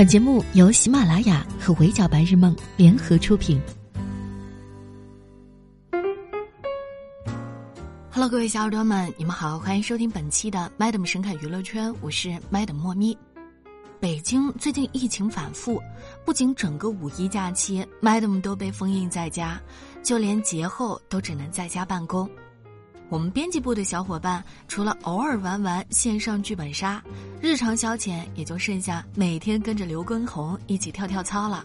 本节目由喜马拉雅和围剿白日梦联合出品。Hello，各位小耳朵们，你们好，欢迎收听本期的 Madam 神侃娱乐圈，我是 Madam 莫咪。北京最近疫情反复，不仅整个五一假期，Madam 都被封印在家，就连节后都只能在家办公。我们编辑部的小伙伴，除了偶尔玩玩线上剧本杀，日常消遣也就剩下每天跟着刘畊宏一起跳跳操了。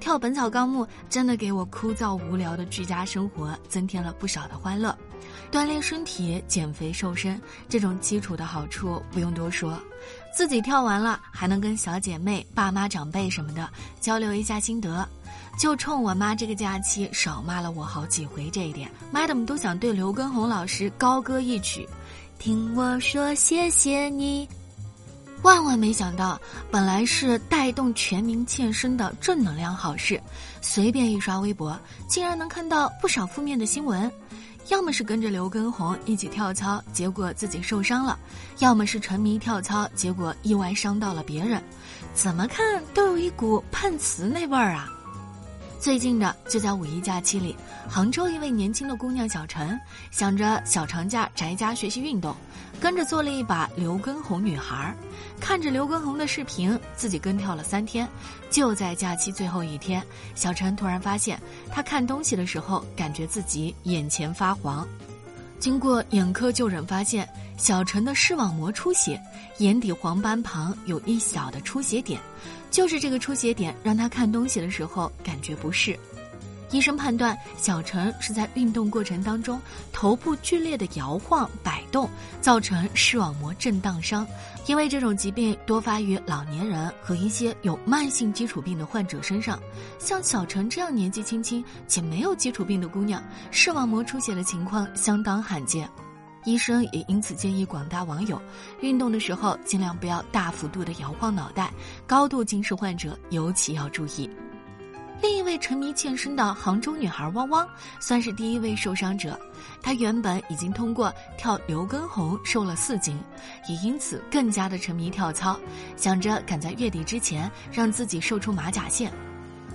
跳《本草纲目》真的给我枯燥无聊的居家生活增添了不少的欢乐。锻炼身体、减肥瘦身，这种基础的好处不用多说。自己跳完了，还能跟小姐妹、爸妈、长辈什么的交流一下心得。就冲我妈这个假期少骂了我好几回这一点，Madam 都想对刘畊宏老师高歌一曲，听我说谢谢你。万万没想到，本来是带动全民健身的正能量好事，随便一刷微博，竟然能看到不少负面的新闻。要么是跟着刘畊宏一起跳操，结果自己受伤了；要么是沉迷跳操，结果意外伤到了别人。怎么看都有一股碰瓷那味儿啊！最近的就在五一假期里，杭州一位年轻的姑娘小陈，想着小长假宅家学习运动，跟着做了一把刘畊宏女孩，看着刘畊宏的视频，自己跟跳了三天。就在假期最后一天，小陈突然发现，他看东西的时候，感觉自己眼前发黄。经过眼科就诊，发现小陈的视网膜出血，眼底黄斑旁有一小的出血点。就是这个出血点让他看东西的时候感觉不适，医生判断小陈是在运动过程当中头部剧烈的摇晃摆动，造成视网膜震荡伤。因为这种疾病多发于老年人和一些有慢性基础病的患者身上，像小陈这样年纪轻轻且没有基础病的姑娘，视网膜出血的情况相当罕见。医生也因此建议广大网友，运动的时候尽量不要大幅度的摇晃脑袋，高度近视患者尤其要注意。另一位沉迷健身的杭州女孩汪汪，算是第一位受伤者。她原本已经通过跳刘畊宏瘦了四斤，也因此更加的沉迷跳操，想着赶在月底之前让自己瘦出马甲线。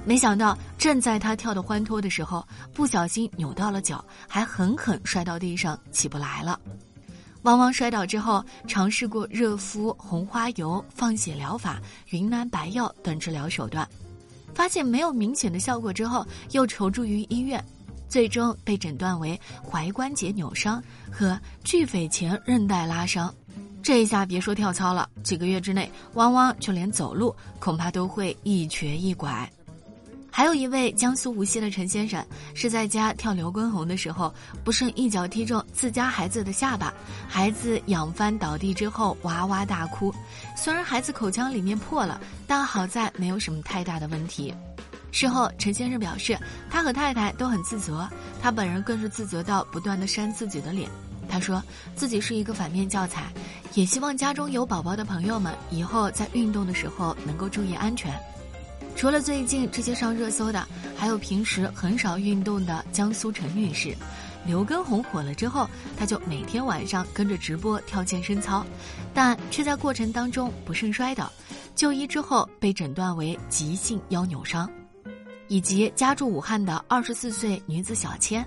没想到，正在他跳得欢脱的时候，不小心扭到了脚，还狠狠摔到地上，起不来了。汪汪摔倒之后，尝试过热敷、红花油、放血疗法、云南白药等治疗手段，发现没有明显的效果之后，又求助于医院，最终被诊断为踝关节扭伤和巨腓前韧带拉伤。这一下别说跳操了，几个月之内，汪汪就连走路恐怕都会一瘸一拐。还有一位江苏无锡的陈先生，是在家跳刘畊宏的时候，不慎一脚踢中自家孩子的下巴，孩子仰翻倒地之后哇哇大哭。虽然孩子口腔里面破了，但好在没有什么太大的问题。事后，陈先生表示，他和太太都很自责，他本人更是自责到不断的扇自己的脸。他说自己是一个反面教材，也希望家中有宝宝的朋友们以后在运动的时候能够注意安全。除了最近直接上热搜的，还有平时很少运动的江苏陈女士。刘畊宏火了之后，她就每天晚上跟着直播跳健身操，但却在过程当中不慎摔倒，就医之后被诊断为急性腰扭伤。以及家住武汉的二十四岁女子小千，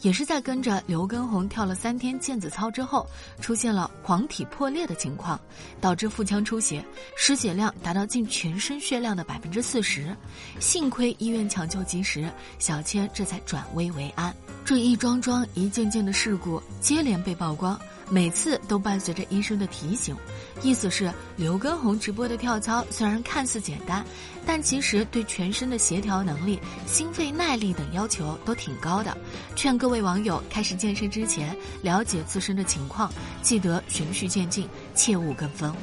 也是在跟着刘畊宏跳了三天毽子操之后，出现了黄体破裂的情况，导致腹腔出血，失血量达到近全身血量的百分之四十。幸亏医院抢救及时，小千这才转危为安。这一桩桩、一件件的事故接连被曝光。每次都伴随着医生的提醒，意思是刘畊宏直播的跳操虽然看似简单，但其实对全身的协调能力、心肺耐力等要求都挺高的。劝各位网友开始健身之前，了解自身的情况，记得循序渐进，切勿跟风。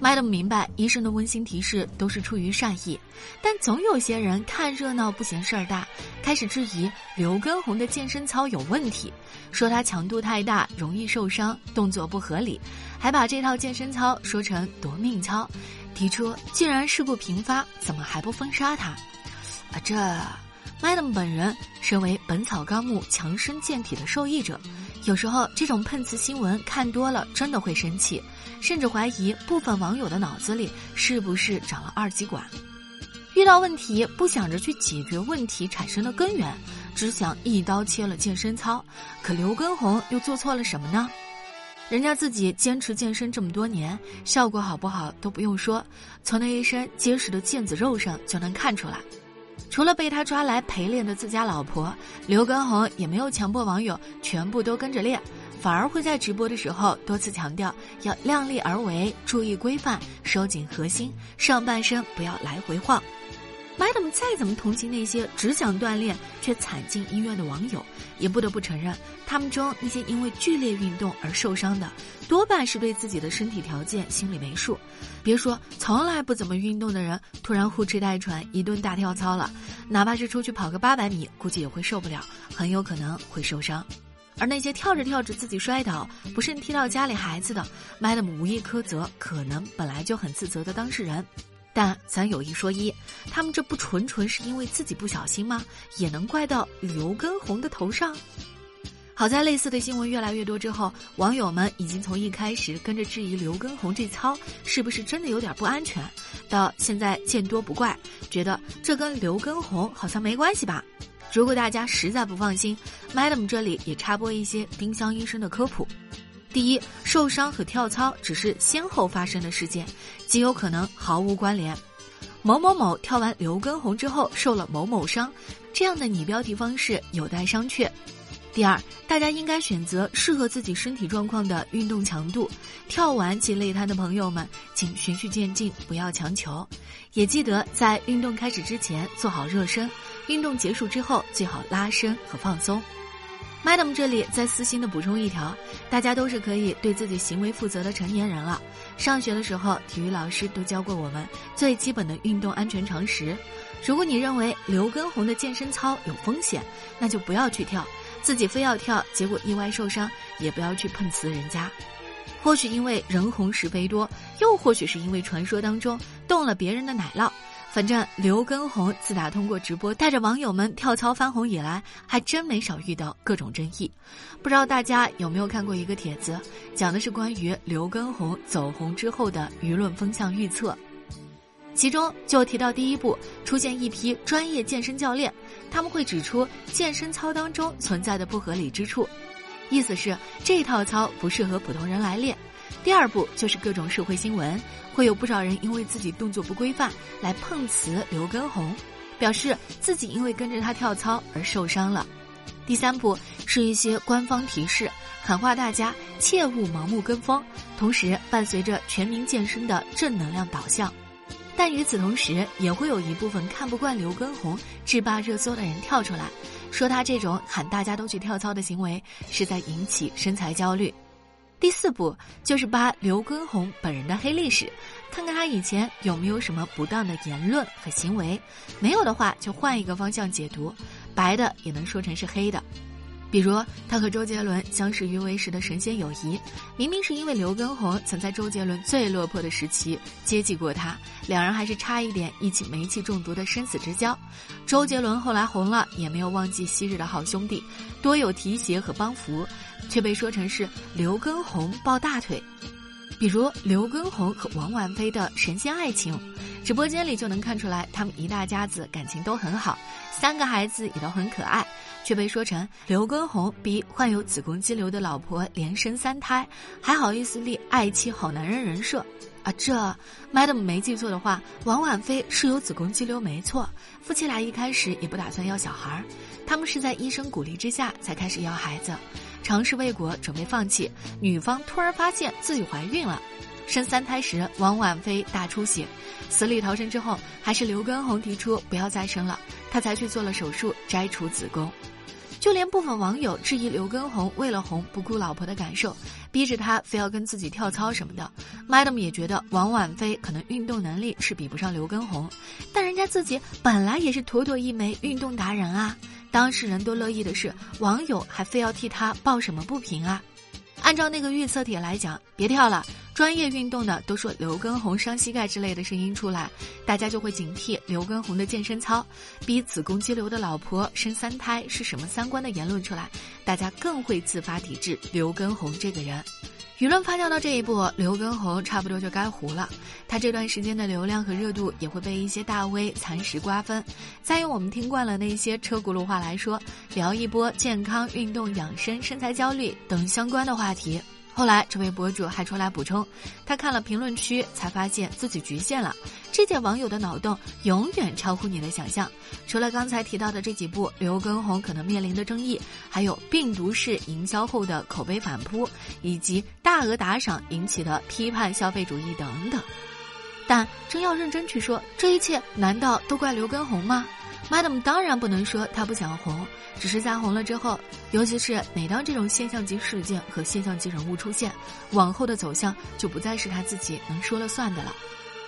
Madam 明白医生的温馨提示都是出于善意，但总有些人看热闹不嫌事儿大，开始质疑刘畊宏的健身操有问题，说他强度太大，容易受伤，动作不合理，还把这套健身操说成夺命操，提出既然事故频发，怎么还不封杀他？啊，这 Madam 本人身为《本草纲目》强身健体的受益者。有时候这种碰瓷新闻看多了，真的会生气，甚至怀疑部分网友的脑子里是不是长了二极管。遇到问题不想着去解决问题产生的根源，只想一刀切了健身操。可刘畊宏又做错了什么呢？人家自己坚持健身这么多年，效果好不好都不用说，从那一身结实的腱子肉上就能看出来。除了被他抓来陪练的自家老婆，刘畊宏也没有强迫网友全部都跟着练，反而会在直播的时候多次强调要量力而为，注意规范，收紧核心，上半身不要来回晃。Madam 再怎么同情那些只想锻炼却惨进医院的网友，也不得不承认，他们中那些因为剧烈运动而受伤的，多半是对自己的身体条件心里没数。别说从来不怎么运动的人，突然呼哧带喘一顿大跳操了，哪怕是出去跑个八百米，估计也会受不了，很有可能会受伤。而那些跳着跳着自己摔倒，不慎踢到家里孩子的，Madam 无意苛责，可能本来就很自责的当事人。但咱有一说一，他们这不纯纯是因为自己不小心吗？也能怪到刘畊宏的头上。好在类似的新闻越来越多之后，网友们已经从一开始跟着质疑刘畊宏这操是不是真的有点不安全，到现在见多不怪，觉得这跟刘畊宏好像没关系吧。如果大家实在不放心，Madam 这里也插播一些丁香医生的科普。第一，受伤和跳操只是先后发生的事件，极有可能毫无关联。某某某跳完刘畊宏之后受了某某伤，这样的拟标题方式有待商榷。第二，大家应该选择适合自己身体状况的运动强度。跳完及累瘫的朋友们，请循序渐进，不要强求。也记得在运动开始之前做好热身，运动结束之后最好拉伸和放松。Madam 这里再私心的补充一条，大家都是可以对自己行为负责的成年人了。上学的时候，体育老师都教过我们最基本的运动安全常识。如果你认为刘畊宏的健身操有风险，那就不要去跳。自己非要跳，结果意外受伤，也不要去碰瓷人家。或许因为人红是非多，又或许是因为传说当中动了别人的奶酪。反正刘畊宏自打通过直播带着网友们跳操翻红以来，还真没少遇到各种争议。不知道大家有没有看过一个帖子，讲的是关于刘畊宏走红之后的舆论风向预测。其中就提到第一步出现一批专业健身教练，他们会指出健身操当中存在的不合理之处，意思是这套操不适合普通人来练。第二步就是各种社会新闻，会有不少人因为自己动作不规范来碰瓷刘畊宏，表示自己因为跟着他跳操而受伤了。第三步是一些官方提示，喊话大家切勿盲目跟风，同时伴随着全民健身的正能量导向。但与此同时，也会有一部分看不惯刘畊宏制霸热搜的人跳出来，说他这种喊大家都去跳操的行为是在引起身材焦虑。第四步就是扒刘畊宏本人的黑历史，看看他以前有没有什么不当的言论和行为，没有的话就换一个方向解读，白的也能说成是黑的。比如他和周杰伦相识于微时的神仙友谊，明明是因为刘畊宏曾在周杰伦最落魄的时期接济过他，两人还是差一点一起煤气中毒的生死之交。周杰伦后来红了，也没有忘记昔日的好兄弟，多有提携和帮扶，却被说成是刘畊宏抱大腿。比如刘畊宏和王婉菲的神仙爱情，直播间里就能看出来，他们一大家子感情都很好，三个孩子也都很可爱。却被说成刘畊宏逼患有子宫肌瘤的老婆连生三胎，还好意思立爱妻好男人人设啊！这，Madam 没记错的话，王婉菲是有子宫肌瘤没错。夫妻俩一开始也不打算要小孩，他们是在医生鼓励之下才开始要孩子，尝试未果准备放弃，女方突然发现自己怀孕了，生三胎时王婉菲大出血，死里逃生之后，还是刘畊宏提出不要再生了，她才去做了手术摘除子宫。就连部分网友质疑刘畊宏为了红不顾老婆的感受，逼着他非要跟自己跳操什么的，Madam 也觉得王婉菲可能运动能力是比不上刘畊宏，但人家自己本来也是妥妥一枚运动达人啊！当事人都乐意的是，网友还非要替他抱什么不平啊？按照那个预测帖来讲，别跳了，专业运动的都说刘畊宏伤膝盖之类的声音出来，大家就会警惕刘畊宏的健身操；逼子宫肌瘤的老婆生三胎是什么三观的言论出来，大家更会自发抵制刘畊宏这个人。舆论发酵到这一步，刘畊宏差不多就该糊了。他这段时间的流量和热度也会被一些大 V 蚕食瓜分。再用我们听惯了那些车轱辘话来说，聊一波健康、运动、养生、身材焦虑等相关的话题。后来，这位博主还出来补充，他看了评论区，才发现自己局限了。这届网友的脑洞永远超乎你的想象。除了刚才提到的这几部刘畊宏可能面临的争议，还有病毒式营销后的口碑反扑，以及大额打赏引起的批判消费主义等等。但真要认真去说，这一切难道都怪刘畊宏吗？Madam 当然不能说她不想红，只是在红了之后，尤其是每当这种现象级事件和现象级人物出现，往后的走向就不再是他自己能说了算的了。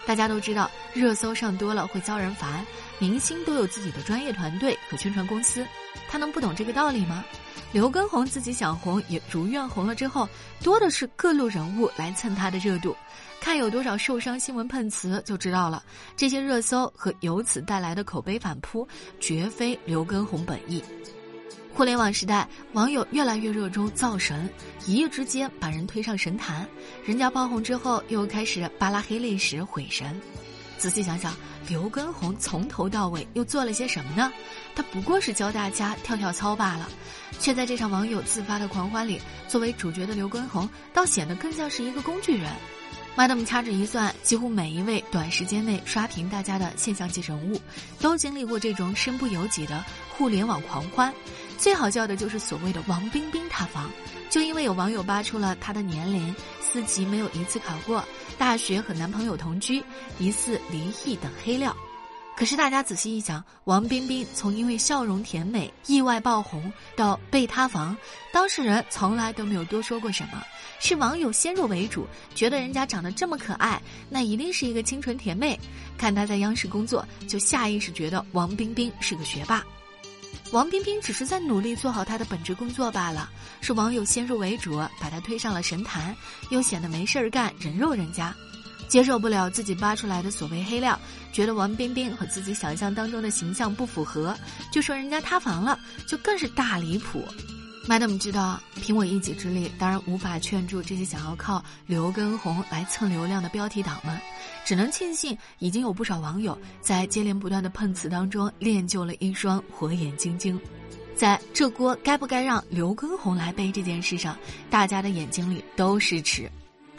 大家都知道，热搜上多了会遭人烦，明星都有自己的专业团队和宣传公司，他能不懂这个道理吗？刘畊宏自己想红，也如愿红了之后，多的是各路人物来蹭他的热度。看有多少受伤新闻碰瓷就知道了。这些热搜和由此带来的口碑反扑，绝非刘畊宏本意。互联网时代，网友越来越热衷造神，一夜之间把人推上神坛。人家爆红之后，又开始扒拉黑历史毁神。仔细想想，刘畊宏从头到尾又做了些什么呢？他不过是教大家跳跳操罢了，却在这场网友自发的狂欢里，作为主角的刘畊宏，倒显得更像是一个工具人。Madam 掐指一算，几乎每一位短时间内刷屏大家的现象级人物，都经历过这种身不由己的互联网狂欢。最好笑的就是所谓的王冰冰塌房，就因为有网友扒出了她的年龄、四级没有一次考过、大学和男朋友同居、疑似离异等黑料。可是大家仔细一想，王冰冰从因为笑容甜美意外爆红到被塌房，当事人从来都没有多说过什么，是网友先入为主，觉得人家长得这么可爱，那一定是一个清纯甜妹。看她在央视工作，就下意识觉得王冰冰是个学霸。王冰冰只是在努力做好她的本职工作罢了，是网友先入为主，把她推上了神坛，又显得没事儿干，人肉人家。接受不了自己扒出来的所谓黑料，觉得王冰冰和自己想象当中的形象不符合，就说人家塌房了，就更是大离谱。Madam 知道，凭我一己之力，当然无法劝住这些想要靠刘畊宏来蹭流量的标题党们，只能庆幸已经有不少网友在接连不断的碰瓷当中练就了一双火眼金睛，在这锅该不该让刘畊宏来背这件事上，大家的眼睛里都是尺。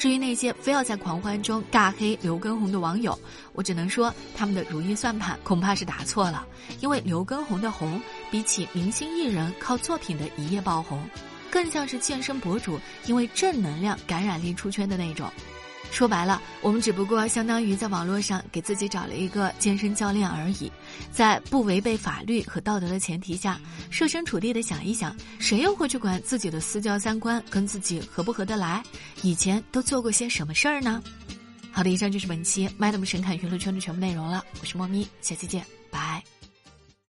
至于那些非要在狂欢中尬黑刘畊宏的网友，我只能说他们的如意算盘恐怕是打错了。因为刘畊宏的红，比起明星艺人靠作品的一夜爆红，更像是健身博主因为正能量感染力出圈的那种。说白了，我们只不过相当于在网络上给自己找了一个健身教练而已，在不违背法律和道德的前提下，设身处地的想一想，谁又会去管自己的私教三观跟自己合不合得来？以前都做过些什么事儿呢？好的，以上就是本期 Madam 神侃娱乐圈的全部内容了，我是莫咪，下期见。拜